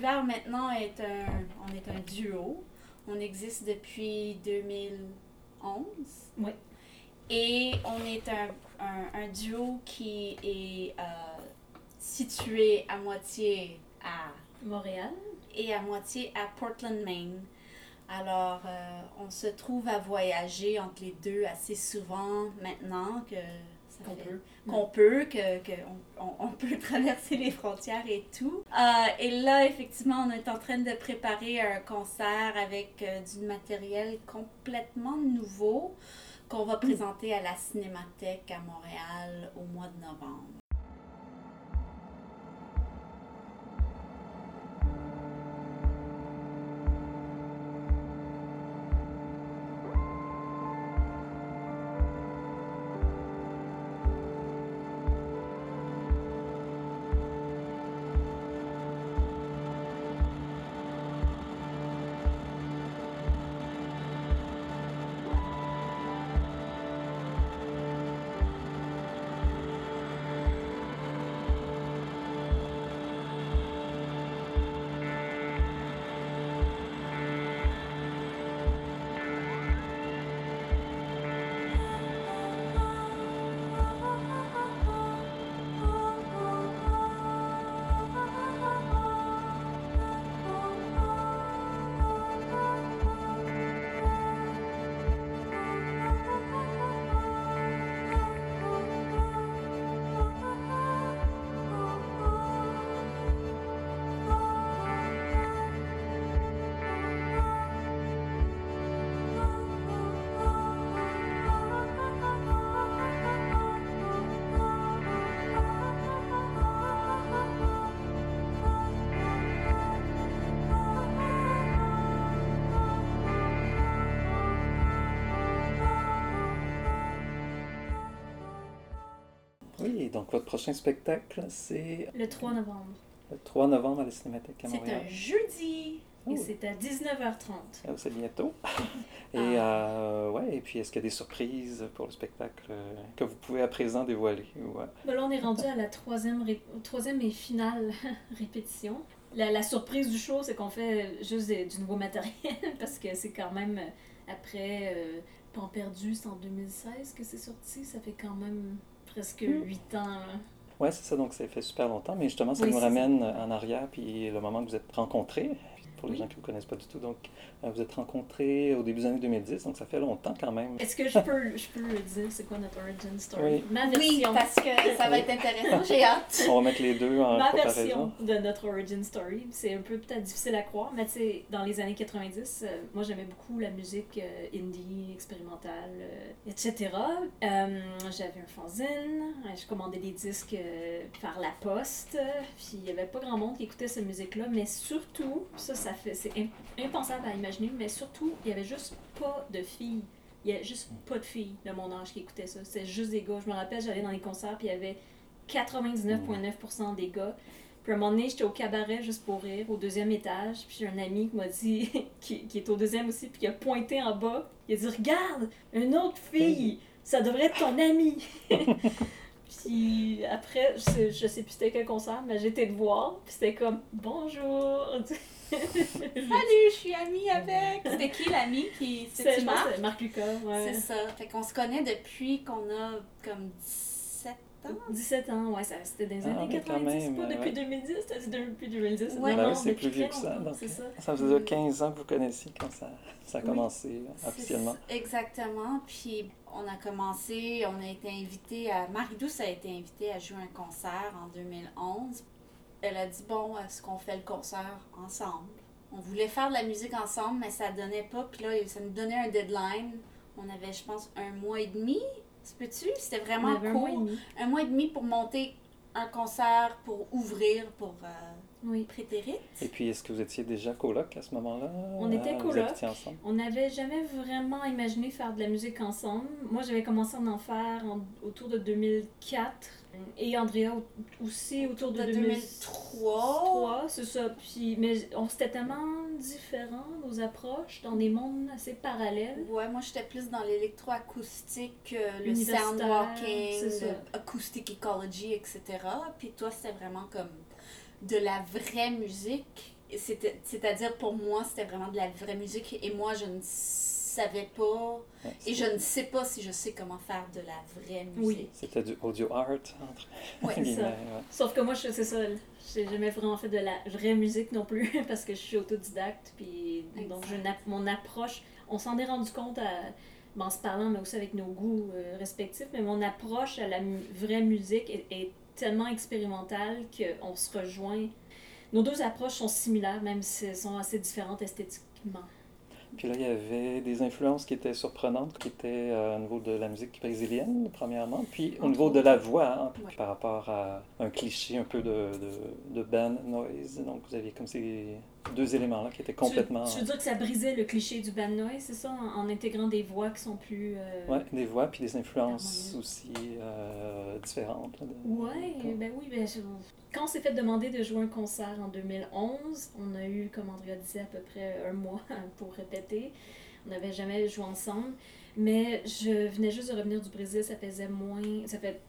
Maintenant est un, on est un duo. On existe depuis 2011. Oui. Et on est un, un, un duo qui est euh, situé à moitié à Montréal. et à moitié à Portland, Maine. Alors, euh, on se trouve à voyager entre les deux assez souvent maintenant que Qu'on peut. qu'on peut, que, que on, on- on peut traverser les frontières et tout. Euh, et là, effectivement, on est en train de préparer un concert avec euh, du matériel complètement nouveau qu'on va présenter à la Cinémathèque à Montréal au mois de novembre. Oui, donc votre prochain spectacle, c'est Le 3 novembre. le 3 novembre à la Cinémathèque à C'est Montréal. un jeudi. Oh, Et c'est à 19h30. ah, c'est bientôt. Et, Ah. euh, ouais, et puis, est-ce qu'il y a des surprises pour le spectacle euh, que vous pouvez à présent dévoiler? Ouais. Ben là, on est rendu à la troisième, ré- troisième et finale répétition. La, la surprise du show, c'est qu'on fait juste des- du nouveau matériel parce que c'est quand même euh, après euh, Pan perdu, c'est en 2016 que c'est sorti. Ça fait quand même presque Mm. huit ans. Ouais, c'est ça, donc ça fait super longtemps, mais justement, ça Oui, nous ramène en arrière, puis le moment que vous êtes rencontrés, pour les Oui. gens qui ne vous connaissent pas du tout, donc euh, vous êtes rencontrés au début des années 2010, donc ça fait longtemps quand même. Est-ce que je peux, je peux le dire, c'est quoi notre origin story? Oui. Ma Oui, version. parce que ça va être intéressant. J'ai hâte. On va mettre les deux en Ma comparaison. version de notre origin story, c'est un peu peut-être difficile à croire, mais tu sais, dans les années 90, euh, moi j'aimais beaucoup la musique euh, indie, expérimentale, euh, etc. Euh, J'avais un fanzine, je commandais des disques euh, par la poste, puis il y avait pas grand monde qui écoutait cette musique-là, mais surtout, ça, ça c'est im- impensable à imaginer, mais surtout, il y avait juste pas de filles. Il y a juste pas de filles de mon âge qui écoutaient ça. C'était juste des gars. Je me rappelle, j'allais dans les concerts, puis il y avait 99,9% des gars. Puis à un moment donné, j'étais au cabaret juste pour rire, au deuxième étage. Puis j'ai un ami qui m'a dit, qui, qui est au deuxième aussi, puis qui a pointé en bas. Il a dit Regarde, une autre fille, ça devrait être ton amie. puis après, je sais, je sais plus c'était quel concert, mais j'étais de voir, puis c'était comme Bonjour. Salut, je suis amie avec. C'était qui l'ami qui. C'est C'était Marc? c'était Marc Lucas, ouais. C'est ça. Fait qu'on se connaît depuis qu'on a comme 17 ans. 17 ans, ouais, ça, c'était dans les Ah, années oui, quand 90, même, pas depuis ouais. 2010, t'as dit depuis 2010. Ouais. non, non, c'est plus vieux que ça. Donc, c'est ça. ça faisait déjà 15 ans que vous connaissiez quand ça, ça a Oui. commencé euh, officiellement. Exactement. Puis on a commencé, on a été invité à. Marie-Douce a été invitée à jouer un concert en 2011. Elle a dit Bon, est-ce qu'on fait le concert ensemble On voulait faire de la musique ensemble, mais ça donnait pas. Puis là, ça nous donnait un deadline. On avait, je pense, un mois et demi. Se peut-tu? C'était vraiment avait un mois et court. demi. un mois et demi pour monter un concert, pour ouvrir pour euh, Oui. Et puis, est-ce que vous étiez déjà coloc à ce moment-là? On était Euh, coloc. On n'avait jamais vraiment imaginé faire de la musique ensemble. Moi, j'avais commencé à en faire en- autour de 2004. Et Andrea au- aussi autour de, De 2003. 2003. c'est ça. Puis, mais on c'était tellement différents, nos approches, dans des mondes assez parallèles. Ouais, moi j'étais plus dans l'électroacoustique, euh, le soundwalking, le acoustic ecology, etc. Puis toi, c'était vraiment comme de la vraie musique. C'est-à-dire, pour moi, c'était vraiment de la vraie musique. Et moi, je ne savais pas, Ouais, et je ne sais pas si je sais comment faire de la vraie Oui. musique. C'était du audio art, entre c'est guillemets, ça. ouais. Sauf que moi, je- c'est ça, j'ai jamais vraiment fait de la vraie musique non plus, parce que je suis autodidacte, puis donc je, mon approche, on s'en est rendu compte à, ben, en se parlant, mais aussi avec nos goûts euh, respectifs, mais mon approche à la mu- vraie musique est, est tellement expérimentale qu'on se rejoint. Nos deux approches sont similaires, même si elles sont assez différentes esthétiquement. Puis là, il y avait des influences qui étaient surprenantes, qui étaient euh, au niveau de la musique brésilienne, premièrement, puis au niveau de la voix, hein, Ouais. par rapport à un cliché un peu de, de, de band noise. Donc, vous aviez comme ces deux éléments-là qui étaient complètement... Tu, tu veux dire que ça brisait le cliché du band noise, c'est ça, en, en intégrant des voix qui sont plus. euh, Ouais, des voix, puis des influences aussi euh, différentes. là, de- Ouais, ben oui, ben je- quand on s'est fait demander de jouer un concert en 2011, on a eu, comme Andrea disait, à peu près un mois pour répéter. On n'avait jamais joué ensemble. Mais je venais juste de revenir du Brésil, ça faisait moins. Ça fait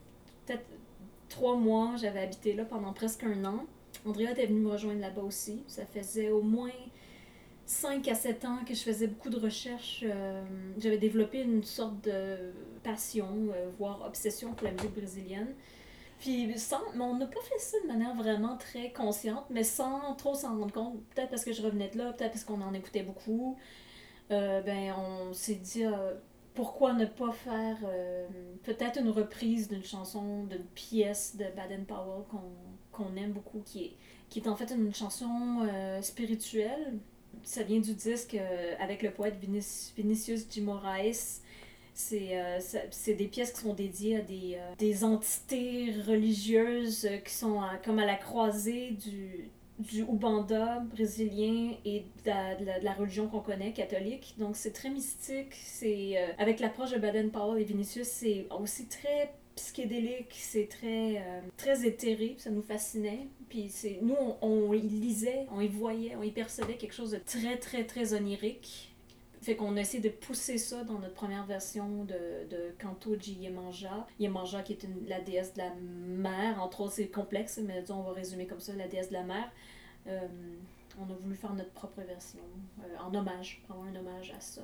peut-être trois mois, j'avais habité là pendant presque un an. Andrea était venue me rejoindre là-bas aussi. Ça faisait au moins 5 à 7 ans que je faisais beaucoup de recherches. euh, J'avais développé une sorte de passion, euh, voire obsession pour la musique brésilienne. Puis sans, mais on n'a pas fait ça de manière vraiment très consciente, mais sans trop s'en rendre compte. Peut-être parce que je revenais de là, peut-être parce qu'on en écoutait beaucoup. Euh, ben, on s'est dit pourquoi ne pas faire peut-être une reprise d'une chanson, d'une pièce de Baden Powell qu'on qu'on aime beaucoup, qui est, qui est en fait une chanson euh, spirituelle. Ça vient du disque euh, avec le poète Vinic- Vinicius de Moraes. C'est euh, des pièces qui sont dédiées à des, euh, des entités religieuses qui sont comme à la croisée du, du Ubanda brésilien et de la, de la- de la religion qu'on connaît, catholique. Donc c'est très mystique. C'est Avec l'approche de Baden-Powell et Vinicius, c'est aussi très psychédélique, c'est très, euh, très éthéré, ça nous fascinait. Puis nous, on, y lisait, on y voyait, on y percevait quelque chose de très, très, très onirique. Fait qu'on a essayé de pousser ça dans notre première version de, de Kanto de Yemanja. Yemanja qui est la déesse de la mer, entre autres c'est complexe, mais disons, on va résumer comme ça, la déesse de la mer. Euh, on a voulu faire notre propre version, euh, en hommage, vraiment un hommage à ça.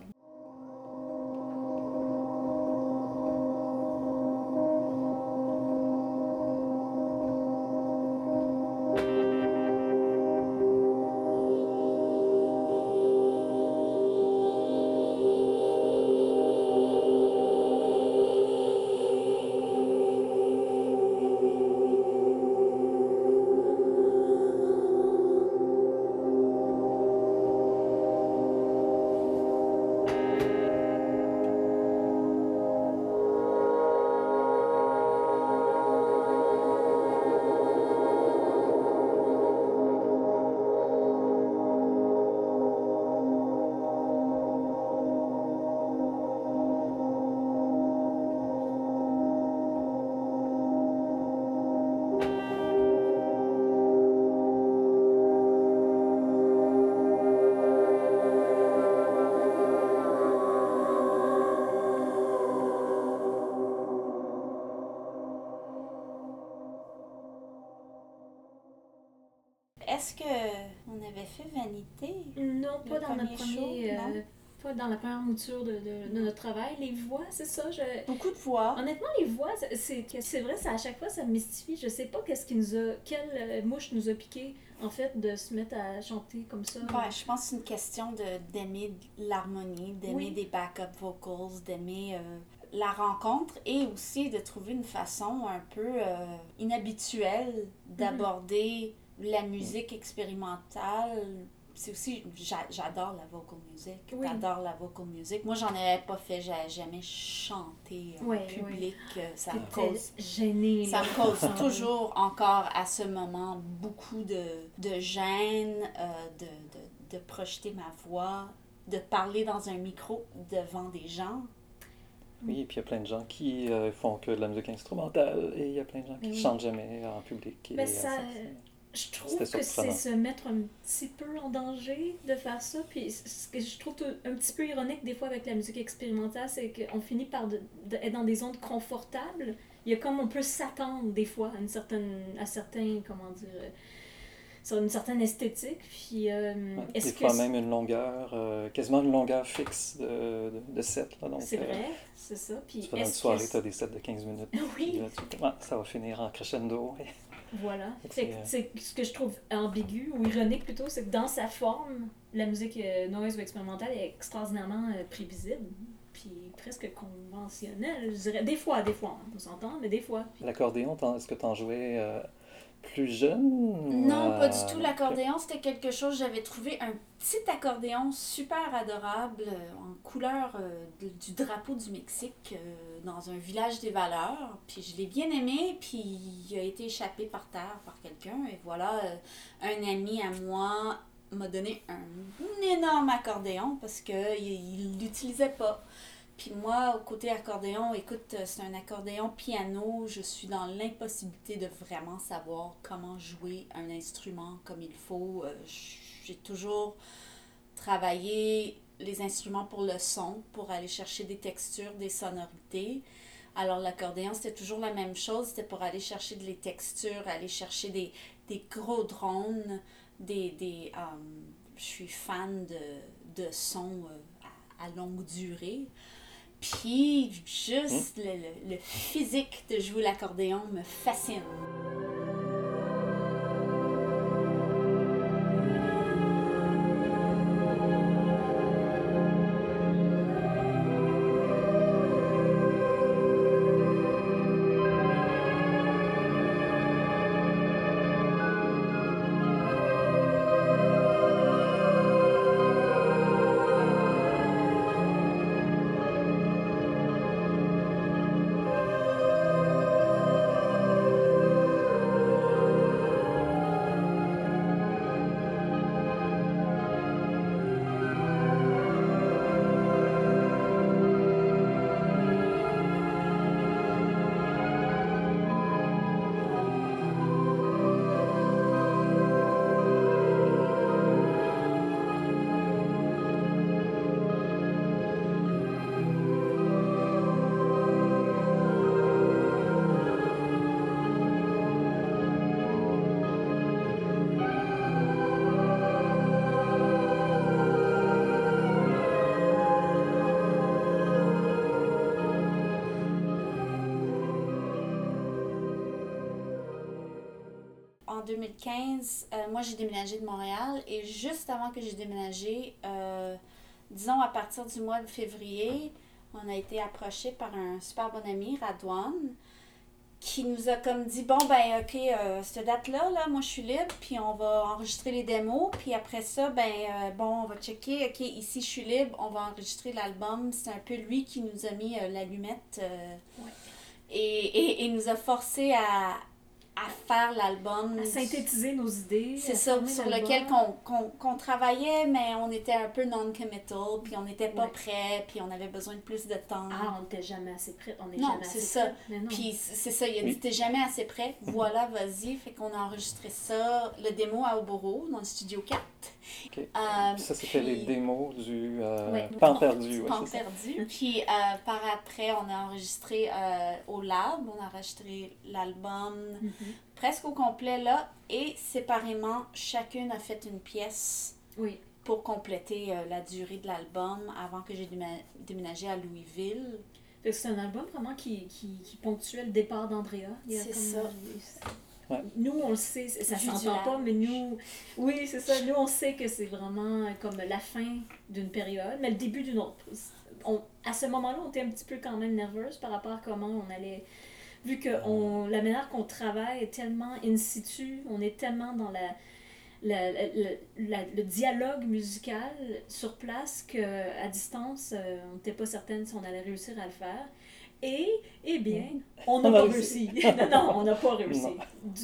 Dans la première mouture de, de- de notre travail. Les voix, c'est ça. Je... Beaucoup de voix. Honnêtement, les voix, c'est- vrai, ça, à chaque fois, ça me mystifie. Je sais pas qu'est-ce qui nous a. Quelle euh, mouche nous a piqué, en fait, de se mettre à chanter comme ça. Ouais, je pense que c'est une question de d'aimer l'harmonie, d'aimer Oui. des backup vocals, d'aimer euh, la rencontre et aussi de trouver une façon un peu euh, inhabituelle d'aborder la musique expérimentale. C'est aussi, j'a- j'adore la vocal music. Oui. J'adore la vocal music. Moi, j'en avais pas fait, j'avais jamais chanté en public. euh, Ça me cause gênée. ça me cause toujours encore à ce moment beaucoup de, de gêne, euh, de, de, de projeter ma voix, de parler dans un micro devant des gens. Oui, et puis il y a plein de gens qui euh, font que de la musique instrumentale et il y a plein de gens qui Oui. chantent jamais en public. et, euh, ça- Je trouve que c'est se mettre un petit peu en danger de faire ça. Puis ce que je trouve un petit peu ironique des fois avec la musique expérimentale, c'est qu'on finit par de- de- être dans des zones confortables. Il y a comme on peut s'attendre des fois à une certaine, à certains, comment dire, euh, a une certaine esthétique. Puis, euh, Ouais, est-ce Des que fois même une longueur, euh, quasiment une longueur fixe de, de, de set. Là, donc, c'est euh, vrai, c'est ça. Puis, tu dans une soirée, tu as des sets de 15 minutes. Oui. Puis là, tu- ouais, ça va finir en crescendo. Voilà. C'est, euh, c'est ce que je trouve ambigu ou ironique plutôt, c'est que dans sa forme, la musique euh, noise ou expérimentale est extraordinairement euh, prévisible, puis presque conventionnelle, je dirais. Des fois, des fois, hein, on s'entend, mais des fois. Puis- L'accordéon, t'en- est-ce que tu en jouais euh, plus jeune Non, pas du euh, tout. L'accordéon, c'était quelque chose. J'avais trouvé un petit accordéon super adorable euh, en couleur euh, du drapeau du Mexique euh, dans un village des valeurs. Puis je l'ai bien aimé, puis il a été échappé par terre par quelqu'un. Et voilà, euh, un ami à moi m'a donné un énorme accordéon parce qu'il ne l'utilisait pas. Puis moi, au côté accordéon, écoute, euh, c'est un accordéon piano. Je suis dans l'impossibilité de vraiment savoir comment jouer un instrument comme il faut. Euh, J'ai toujours travaillé les instruments pour le son, pour aller chercher des textures, des sonorités. Alors l'accordéon, c'était toujours la même chose. C'était pour aller chercher des textures, aller chercher des, des gros drones, des... des euh, je suis fan de, de sons à longue durée. Puis, juste le, le- le physique de jouer l'accordéon me fascine. 2015, euh, moi j'ai déménagé de Montréal et juste avant que j'ai déménagé, euh, disons à partir du mois de février, on a été approché par un super bon ami, Radouane, qui nous a comme dit bon ben ok euh, cette date là là moi je suis libre puis on va enregistrer les démos puis après ça ben euh, bon on va checker ok ici je suis libre on va enregistrer l'album c'est un peu lui qui nous a mis euh, l'allumette Ouais. et, et, et nous a forcé à, à faire l'album À synthétiser nos idées. c'est ça, sur lequel qu'on qu'on- qu'on travaillait, mais on était un peu non-committal, puis on n'était pas Ouais. prêt, puis on avait besoin de plus de temps. Ah, on n'était jamais assez prêt. On est Non, jamais c'est assez ça. prêt. Mais non. Puis c'est ça, il a dit t'es jamais assez prêt, voilà, vas-y. Fait qu'on a enregistré ça, le démo à Oboro, dans le studio 4. Ok. Euh, Ça, c'était les démos du euh, Ouais. Pan perdu. ouais, ça. perdu. Puis euh, par après, on a enregistré euh, au lab, on a enregistré l'album Mhm. Presque au complet là, et séparément, chacune a fait une pièce Oui. pour compléter euh, la durée de l'album avant que j'ai déménagé à Louisville. C'est un album vraiment qui, qui, qui ponctuait le départ d'Andrea. Il y a C'est ça. Ouais. Nous, on le sait, ça s'entend pas, mais nous, oui, c'est ça. Nous, on sait que c'est vraiment comme la fin d'une période, mais le début d'une autre. On, à ce moment-là, on était un petit peu quand même nerveuse par rapport à comment on allait. Vu que on, la manière qu'on travaille est tellement in situ, on est tellement dans la, la- la- le dialogue musical sur place qu'à distance, euh, on n'était pas certaine si on allait réussir à le faire. Et, eh bien, on n'a On a pas réussi. non, non, on n'a pas réussi.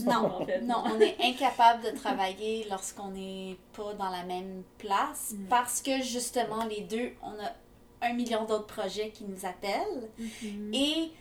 Non. Non, en fait. non, on est incapable de travailler lorsqu'on n'est pas dans la même place Mm. parce que justement, les deux, on a un million d'autres projets qui nous appellent Mhm. et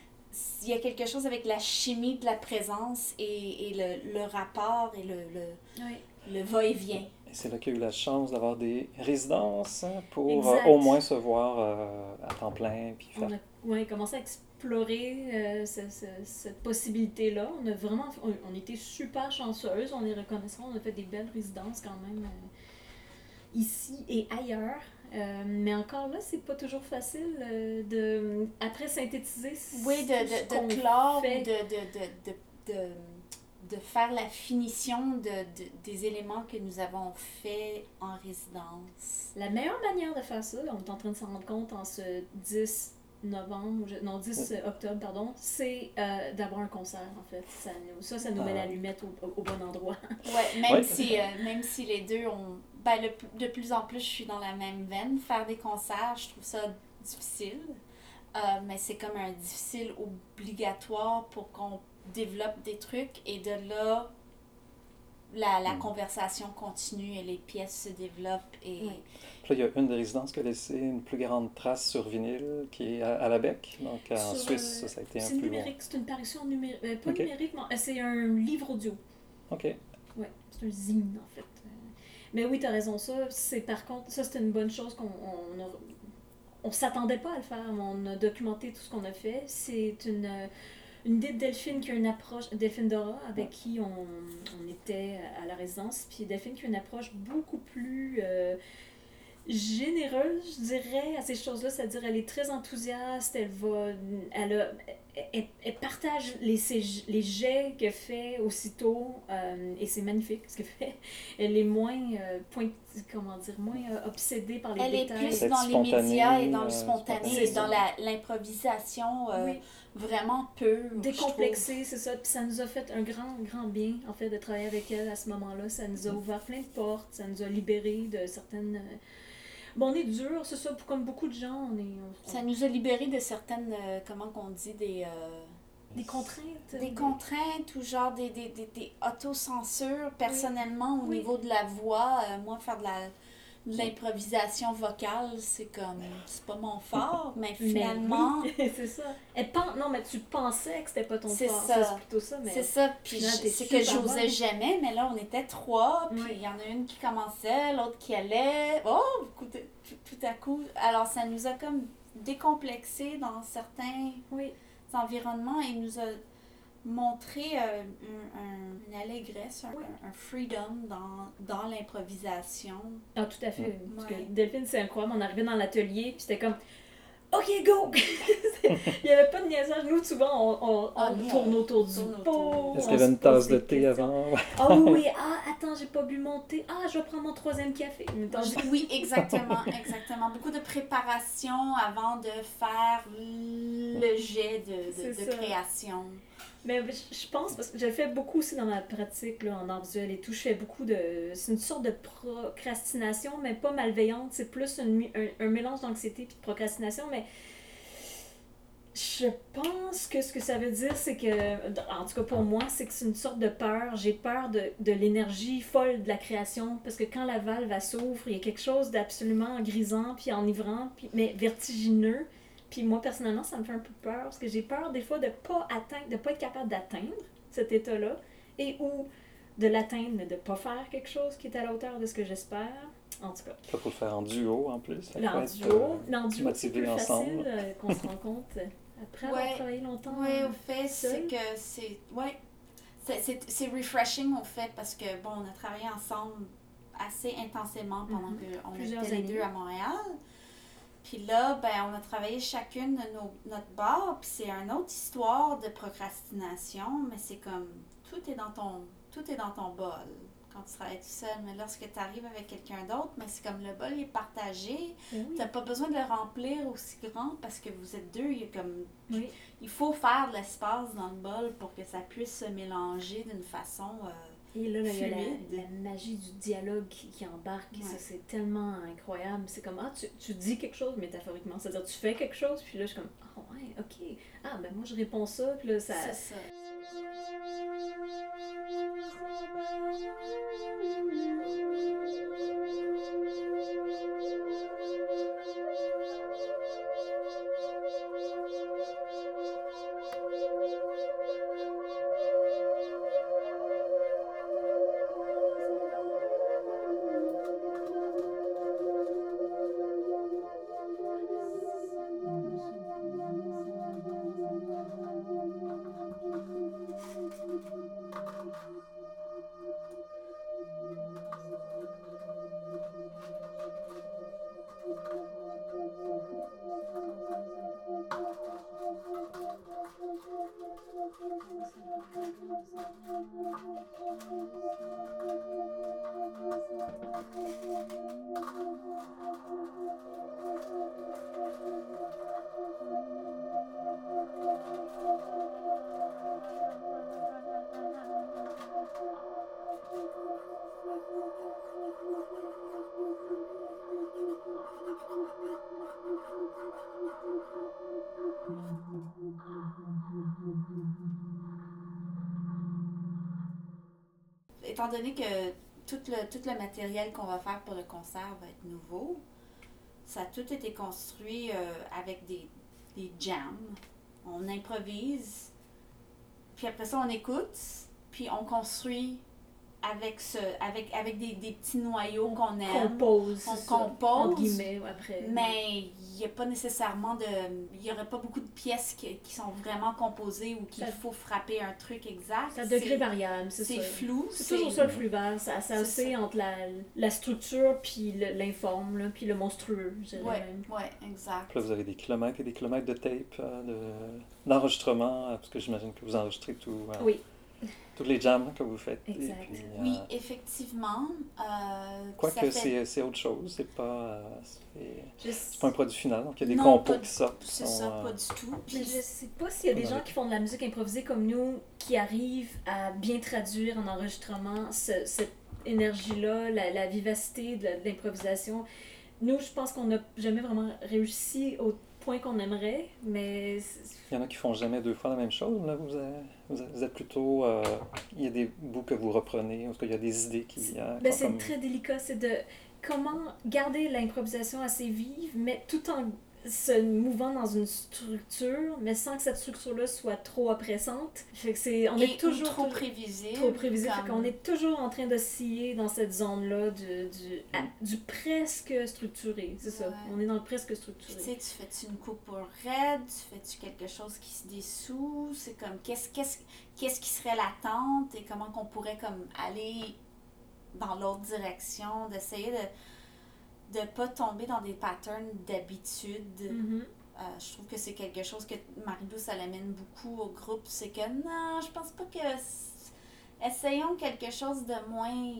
il y a quelque chose avec la chimie de la présence et, et le, le rapport et le, le, Oui. le va-et-vient. Et c'est là qu'il y a eu la chance d'avoir des résidences hein, pour euh, au moins se voir euh, à temps plein puis faire On a, ouais, commencé à explorer euh, ce- ce- cette possibilité-là. On a vraiment, on, on était super chanceuses, on est reconnaissant, on a fait des belles résidences quand même euh, ici et ailleurs. Euh, mais encore là, c'est pas toujours facile euh, de après synthétiser. Oui, de, de, qu'on de clore, de, de, de, de, de, de faire la finition de, de- des éléments que nous avons faits en résidence. La meilleure manière de faire ça, on est en train de s'en rendre compte en ce 10 novembre, non 10 octobre, pardon, c'est euh, d'avoir un concert en fait. Ça, nous, ça, ça nous met Ah. l'allumette au, au- au bon endroit. Ouais, même, Ouais. Si, euh, même si les deux ont. Ben, le- de plus en plus, je suis dans la même veine. Faire des concerts, je trouve ça difficile. Euh, mais c'est comme un difficile obligatoire pour qu'on développe des trucs. Et de là, la, la Mm. conversation continue et les pièces se développent. Et Oui. Puis là, il y a une des résidences qui a laissé une plus grande trace sur vinyle, qui est à, à la Bec. Donc en Sur, Suisse, euh, ça, ça a été C'est un peu... numérique, c'est une parution numérique. euh, pas numérique, mais c'est un livre audio. OK. Ouais, c'est un zine en fait. Mais oui, t'as raison, ça, c'est par contre, ça c'est une bonne chose qu'on on a- on s'attendait pas à le faire, mais on a documenté tout ce qu'on a fait. C'est une, une idée de Delphine qui a une approche, Delphine Dora, avec Ouais. qui on, on était à la résidence, puis Delphine qui a une approche beaucoup plus euh, généreuse, je dirais, à ces choses-là, c'est-à-dire elle est très enthousiaste, elle va, elle, a- elle, elle partage les, ses- les jets qu'elle fait aussitôt, euh, et c'est magnifique ce qu'elle fait. Elle est moins, euh, point- comment dire, moins euh, obsédée par les elle est détails. plus D'être dans les médias et dans le euh, spontané et dans l'improvisation euh, Oui. vraiment trouve. décomplexée, c'est ça. Puis ça nous a fait un grand, grand bien, en fait, de travailler avec elle à ce moment-là. Ça nous a ouvert plein de portes, ça nous a libérés de certaines... Bon, on est dur, c'est ça, comme beaucoup de gens, on est... on- Ça nous a libérés de certaines, euh, comment qu'on dit, des, euh, Des contraintes. des contraintes ou genre des, des, des, des autocensures. Personnellement, au Oui. niveau de la voix, euh, moi, faire de la l'improvisation vocale, c'est comme, c'est pas mon fort, mais Mais finalement, oui, c'est ça. Elle Non, mais tu pensais que c'était pas ton C'est fort. ça. C'est plutôt ça, mais... c'est ça. Puis c'est que j'osais jamais, mais là, on était trois, puis Oui. il y en a une qui commençait, l'autre qui allait. Oh, tout à coup. Alors, ça nous a comme décomplexé dans certains Oui, environnements et nous a montré euh, un- un- une allégresse, un, Oui. un freedom dans, dans l'improvisation. ah, tout à fait. Parce que Ouais. Delphine, c'est incroyable. On arrivait dans l'atelier, puis c'était comme... OK, go! Il n'y avait pas de niaisage. Nous, souvent, on, on- Ah, on tourne on autour du pot. Est-ce on qu'il y avait une tasse de thé avant? Ah oui, oui. Ah, attends, j'ai pas bu mon thé. Ah, je vais prendre mon troisième café. Oui, exactement, exactement. Beaucoup de préparation avant de faire le jet de, de- création. Mais je pense, parce que je le fais beaucoup aussi dans ma pratique là, en art visuel et tout, je fais beaucoup de... C'est une sorte de procrastination, mais pas malveillante, c'est plus un, mélange d'anxiété et de procrastination, mais je pense que ce que ça veut dire, c'est que, en tout cas pour moi, c'est que c'est une sorte de peur. J'ai peur de, de l'énergie folle de la création, parce que quand la valve s'ouvre, il y a quelque chose d'absolument grisant, puis enivrant, puis, mais vertigineux. Puis moi, personnellement, ça me fait un peu peur, parce que j'ai peur des fois de pas atteindre, de pas être capable d'atteindre cet état-là, et ou de l'atteindre, mais de pas faire quelque chose qui est à la hauteur de ce que j'espère. En tout cas, Il faut le faire en duo en plus. Ça en duo, euh, duo, c'est plus ensemble. facile euh, qu'on se rend compte euh, après avoir travaillé longtemps. Oui, euh, au fait, seul. c'est que c'est. Ouais. C'est- C'est c'est refreshing, au fait, parce que, bon, on a travaillé ensemble assez intensément pendant Mhm. qu'on Plusieurs était les deux à Montréal. Puis là, ben, on a travaillé chacune de nos, notre bar, puis c'est une autre histoire de procrastination, mais c'est comme tout est dans ton tout est dans ton bol quand tu travailles tout seul. Mais lorsque tu arrives avec quelqu'un d'autre, mais c'est comme le bol est partagé. Oui. T'as pas besoin de le remplir aussi grand parce que vous êtes deux. Il y a comme Oui. il faut faire de l'espace dans le bol pour que ça puisse se mélanger d'une façon. euh, Et là, là, il y a la, magie du dialogue qui, qui embarque. Ouais. Ça, c'est tellement incroyable. C'est comme, ah, tu, tu dis quelque chose métaphoriquement. C'est-à-dire, tu fais quelque chose, puis là, je suis comme, ah ouais, ok. Ah, ben moi, je réponds ça, puis là, ça. c'est ça. Étant donné que tout le, tout le matériel qu'on va faire pour le concert va être nouveau, ça a tout été construit euh, avec des, des jams. On improvise, puis après ça, on écoute, puis on construit avec, ce, avec, avec des, des petits noyaux qu'on aime. compose. On c'est compose, entre guillemets, après. Mais il n'y a pas nécessairement de. Il n'y aurait pas beaucoup de pièces qui, qui sont vraiment composées ou qu'il faut frapper un truc exact. C'est à degré variable, c'est C'est ça. flou. C'est toujours ça le flux vert, ça, ça C'est oscille entre la, la structure puis le- l'informe, là, puis le monstrueux, je dirais Ouais, même. ouais, exact. Puis là, vous avez des kilomètres et des kilomètres de tape, de- d'enregistrement, euh, parce que j'imagine que vous enregistrez tout, euh, Oui, tous les jams que vous faites. Et Exact. puis, euh, Oui, effectivement. Euh, Quoique fait- c'est c'est autre chose, c'est pas, euh, c'est pas un produit final, donc il y a des Non, compos qui sortent. C'est ça, euh, pas du tout. mais Puis je sais pas s'il y a des gens qui font de la musique improvisée comme nous, qui arrivent à bien traduire en enregistrement ce- cette énergie-là, la, la vivacité de l'improvisation. Nous, je pense qu'on n'a jamais vraiment réussi au point qu'on aimerait, mais Il y en a qui font jamais deux fois la même chose. Là, vous, êtes, vous êtes- plutôt. euh, il y a des bouts que vous reprenez, en tout cas, il y a des idées qui. euh, Ben, c'est comme- très délicat, c'est de comment garder l'improvisation assez vive, mais tout en se mouvant dans une structure, mais sans que cette structure-là soit trop oppressante. Fait que c'est, on et est toujours trop prévisible. trop prévisible, fait qu'on est toujours en train d'osciller dans cette zone-là du, du, à- du presque structuré, c'est ça. On est dans le presque Puis, tu structuré. sais, tu fais-tu une coupe pour raide, tu fais-tu quelque chose qui se dissout, c'est comme qu'est-ce, qu'est-ce, qu'est-ce qui serait l'attente? Et comment qu'on pourrait comme aller dans l'autre direction, d'essayer de de pas tomber dans des patterns d'habitude. Mhm. Euh, je trouve que c'est quelque chose que Marie-Lou, ça l'amène beaucoup au groupe. C'est que non, je pense pas que. Essayons quelque chose de moins.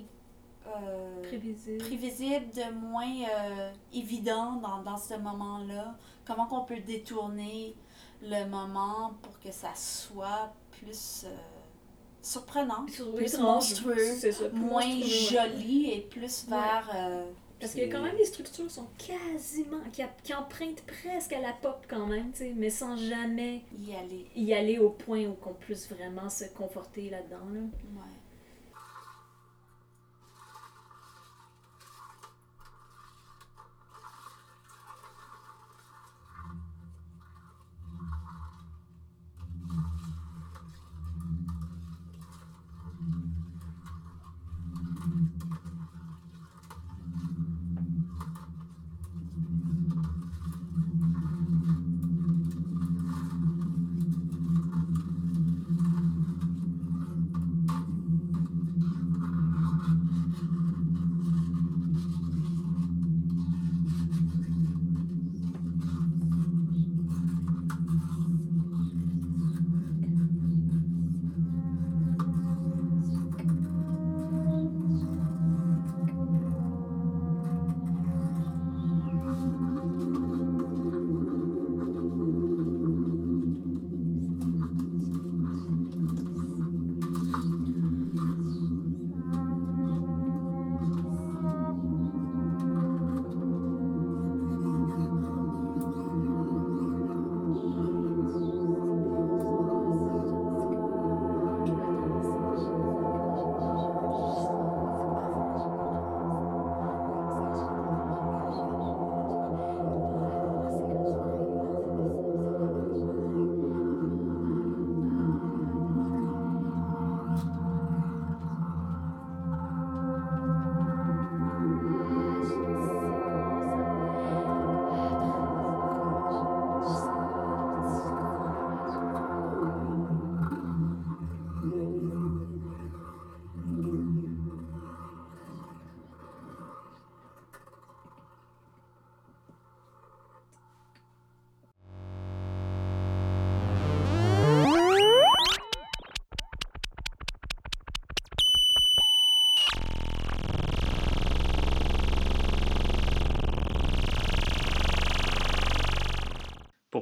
euh, Prévisible. prévisible, de moins euh, évident dans, dans ce moment-là. Comment qu'on peut détourner le moment pour que ça soit plus surprenant, Sur- plus monstrueux, c'est ça, plus moins monstrueux, joli et plus vers. Parce que quand même, les structures sont quasiment, qui, a- qui empruntent presque à la pop quand même, tu sais, mais sans jamais y aller. y aller au point où qu'on puisse vraiment se conforter là-dedans. Là. Ouais.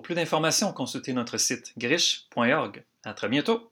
Plus d'informations, consultez notre site griche.org. À très bientôt!